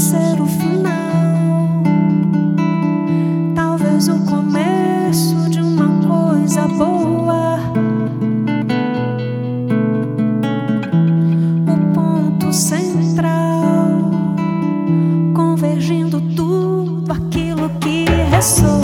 ser o final. Talvez o começo de uma coisa boa. O ponto central, convergindo tudo aquilo que ressoa.